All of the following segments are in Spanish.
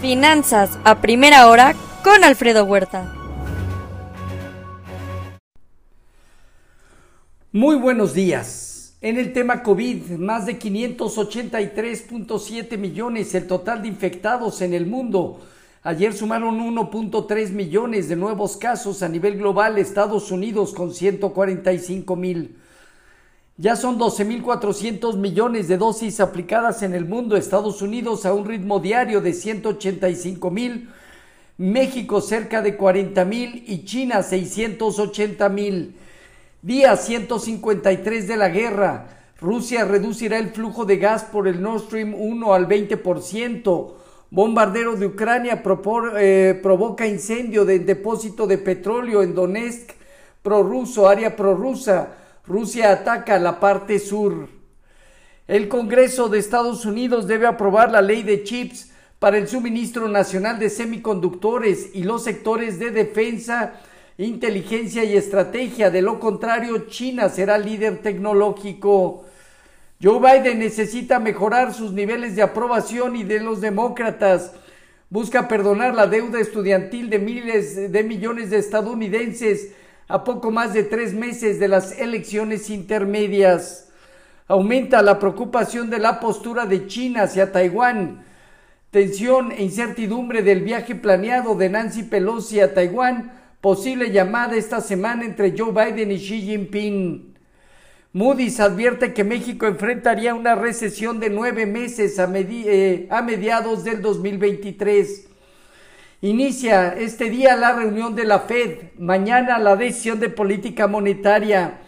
Finanzas a primera hora con Alfredo Huerta. Muy buenos días. En el tema COVID, más de 583.7 millones el total de infectados en el mundo. Ayer sumaron 1.3 millones de nuevos casos a nivel global, Estados Unidos con 145 mil. Ya son 12.400 millones de dosis aplicadas en el mundo, Estados Unidos a un ritmo diario de 185 mil, México cerca de 40 mil y China 680 mil. Día 153 de la guerra. Rusia reducirá el flujo de gas por el Nord Stream 1 al 20%. Bombardero de Ucrania eh, provoca incendio del depósito de petróleo en Donetsk, prorruso, área prorrusa. Rusia ataca la parte sur. El Congreso de Estados Unidos debe aprobar la ley de chips para el suministro nacional de semiconductores y los sectores de defensa, inteligencia y estrategia. De lo contrario, China será líder tecnológico. Joe Biden necesita mejorar sus niveles de aprobación y de los demócratas. Busca perdonar la deuda estudiantil de miles de millones de estadounidenses a poco más de tres meses de las elecciones intermedias. Aumenta la preocupación de la postura de China hacia Taiwán. Tensión e incertidumbre del viaje planeado de Nancy Pelosi a Taiwán. Posible llamada esta semana entre Joe Biden y Xi Jinping. Moody's advierte que México enfrentaría una recesión de nueve meses a, eh, a mediados del 2023. Inicia este día la reunión de la Fed, mañana la decisión de política monetaria.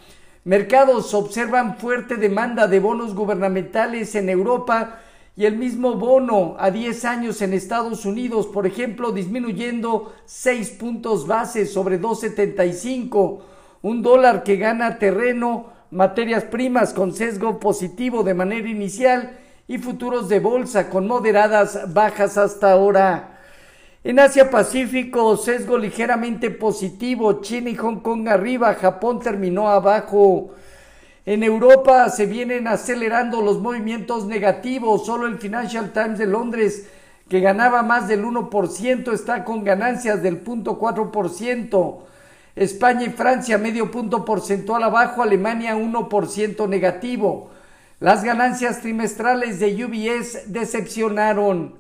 Mercados observan fuerte demanda de bonos gubernamentales en Europa y el mismo bono a 10 años en Estados Unidos, por ejemplo, disminuyendo 6 puntos base sobre 2.75, un dólar que gana terreno, materias primas con sesgo positivo de manera inicial y futuros de bolsa con moderadas bajas hasta ahora. En Asia Pacífico, sesgo ligeramente positivo, China y Hong Kong arriba, Japón terminó abajo. En Europa se vienen acelerando los movimientos negativos, solo el Financial Times de Londres, que ganaba más del 1%, está con ganancias del 0.4%. España y Francia medio punto porcentual abajo, Alemania 1% negativo. Las ganancias trimestrales de UBS decepcionaron.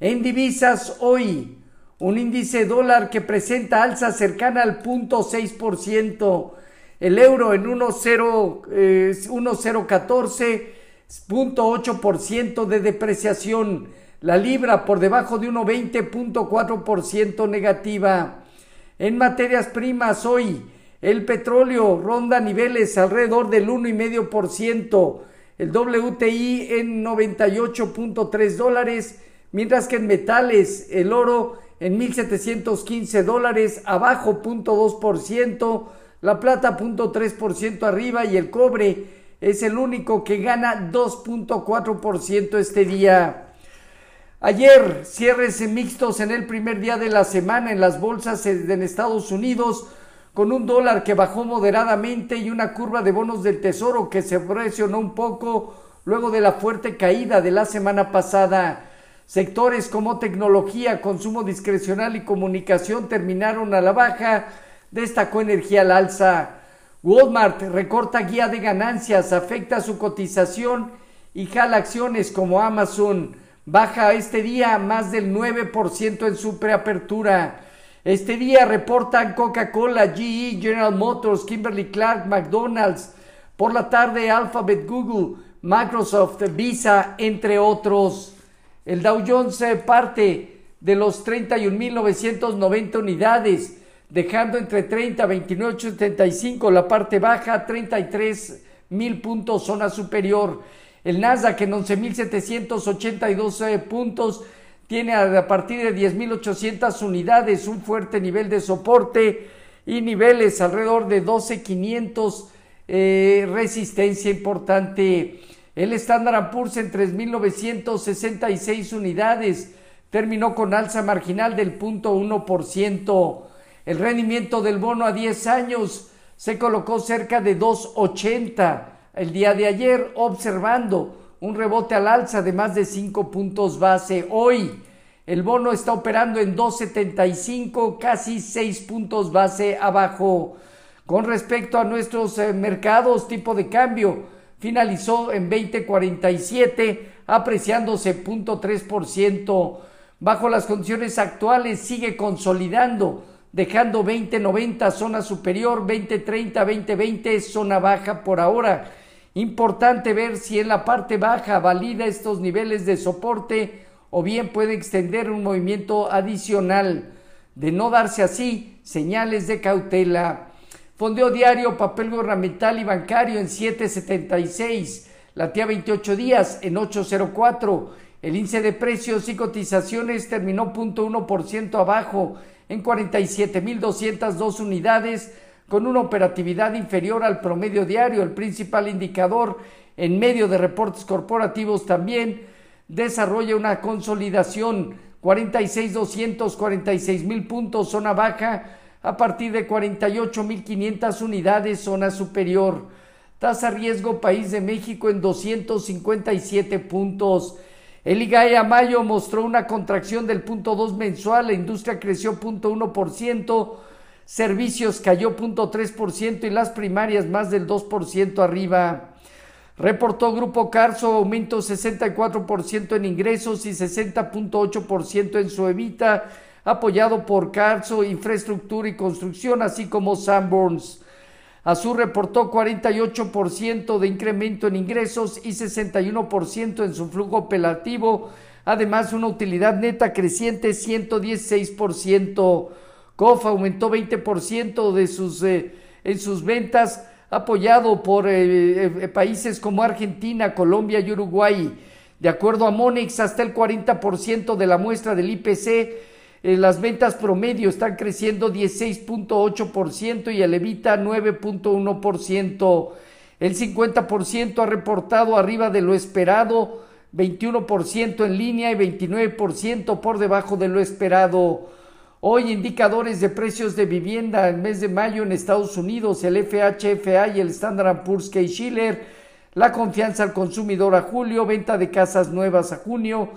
En divisas hoy, un índice dólar que presenta alza cercana al 0.6%, el euro en 1.014.8% eh, de depreciación, la libra por debajo de 1.20.4% negativa. En materias primas hoy, el petróleo ronda niveles alrededor del 1,5%, el WTI en 98.3 dólares, mientras que en metales el oro en 1.715 dólares, abajo 0.2%, la plata 0.3% arriba y el cobre es el único que gana 2.4% este día. Ayer, cierres mixtos en el primer día de la semana en las bolsas en Estados Unidos, con un dólar que bajó moderadamente y una curva de bonos del tesoro que se presionó un poco luego de la fuerte caída de la semana pasada. Sectores como tecnología, consumo discrecional y comunicación terminaron a la baja, destacó energía al alza. Walmart recorta guía de ganancias, afecta su cotización y jala acciones como Amazon. Baja este día más del 9% en su preapertura. Este día reportan Coca-Cola, GE, General Motors, Kimberly Clark, McDonald's. Por la tarde Alphabet, Google, Microsoft, Visa, entre otros. El Dow Jones parte de los 31.990 unidades, dejando entre 30, 29, 75 la parte baja, 33 mil puntos zona superior. El Nasdaq en 11.782 puntos tiene a partir de 10.800 unidades un fuerte nivel de soporte y niveles alrededor de 12.500 eh, resistencia importante. El Standard Poor's en 3.966 unidades terminó con alza marginal del 0.1%. El rendimiento del bono a 10 años se colocó cerca de 2.80 el día de ayer, observando un rebote al alza de más de 5 puntos base. Hoy, El bono está operando en 2.75, casi 6 puntos base abajo. Con respecto a nuestros eh, mercados, tipo de cambio finalizó en 20.47, apreciándose 0.3%. Bajo las condiciones actuales sigue consolidando, dejando 20.90 zona superior, 20.30, 20.20 zona baja por ahora. Importante ver si en la parte baja valida estos niveles de soporte o bien puede extender un movimiento adicional. De no darse así, señales de cautela. Fondeo diario, papel gubernamental y bancario en 776. La tía 28 días en 804. El índice de precios y cotizaciones terminó 0.1% abajo en 47.202 unidades con una operatividad inferior al promedio diario, el principal indicador en medio de reportes corporativos también desarrolla una consolidación 46.246 mil puntos zona baja a partir de 48.500 unidades zona superior. Tasa riesgo país de México en 257 puntos. El IGAE a mayo mostró una contracción del punto 2 mensual, la industria creció 0.1%, servicios cayó 0.3% y las primarias más del 2% arriba. Reportó Grupo Carso aumento 64% en ingresos y 60.8% en su evita, apoyado por Carso, Infraestructura y Construcción, así como Sanborns. Azul reportó 48% de incremento en ingresos y 61% en su flujo operativo, además una utilidad neta creciente 116%. COF aumentó 20% de sus, eh, en sus ventas, apoyado por eh, eh, países como Argentina, Colombia y Uruguay. De acuerdo a Monex, hasta el 40% de la muestra del IPC, las ventas promedio están creciendo 16.8% y el Evita 9.1%. El 50% ha reportado arriba de lo esperado, 21% en línea y 29% por debajo de lo esperado. Hoy indicadores de precios de vivienda en mes de mayo en Estados Unidos, el FHFA y el Standard Poor's K Schiller, la confianza al consumidor a julio, venta de casas nuevas a junio,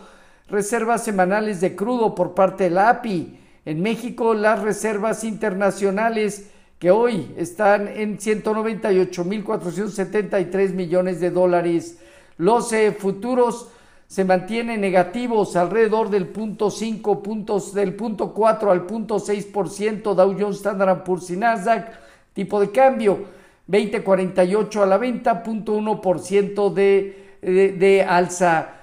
reservas semanales de crudo por parte de la API. En México, las reservas internacionales que hoy están en 198.473 millones de dólares. Los eh, futuros se mantienen negativos alrededor del punto 5 puntos, del punto 4 al punto 6% Dow Jones Standard Poor's y Nasdaq, tipo de cambio 20.48 a la venta, punto 1% de, de, de alza.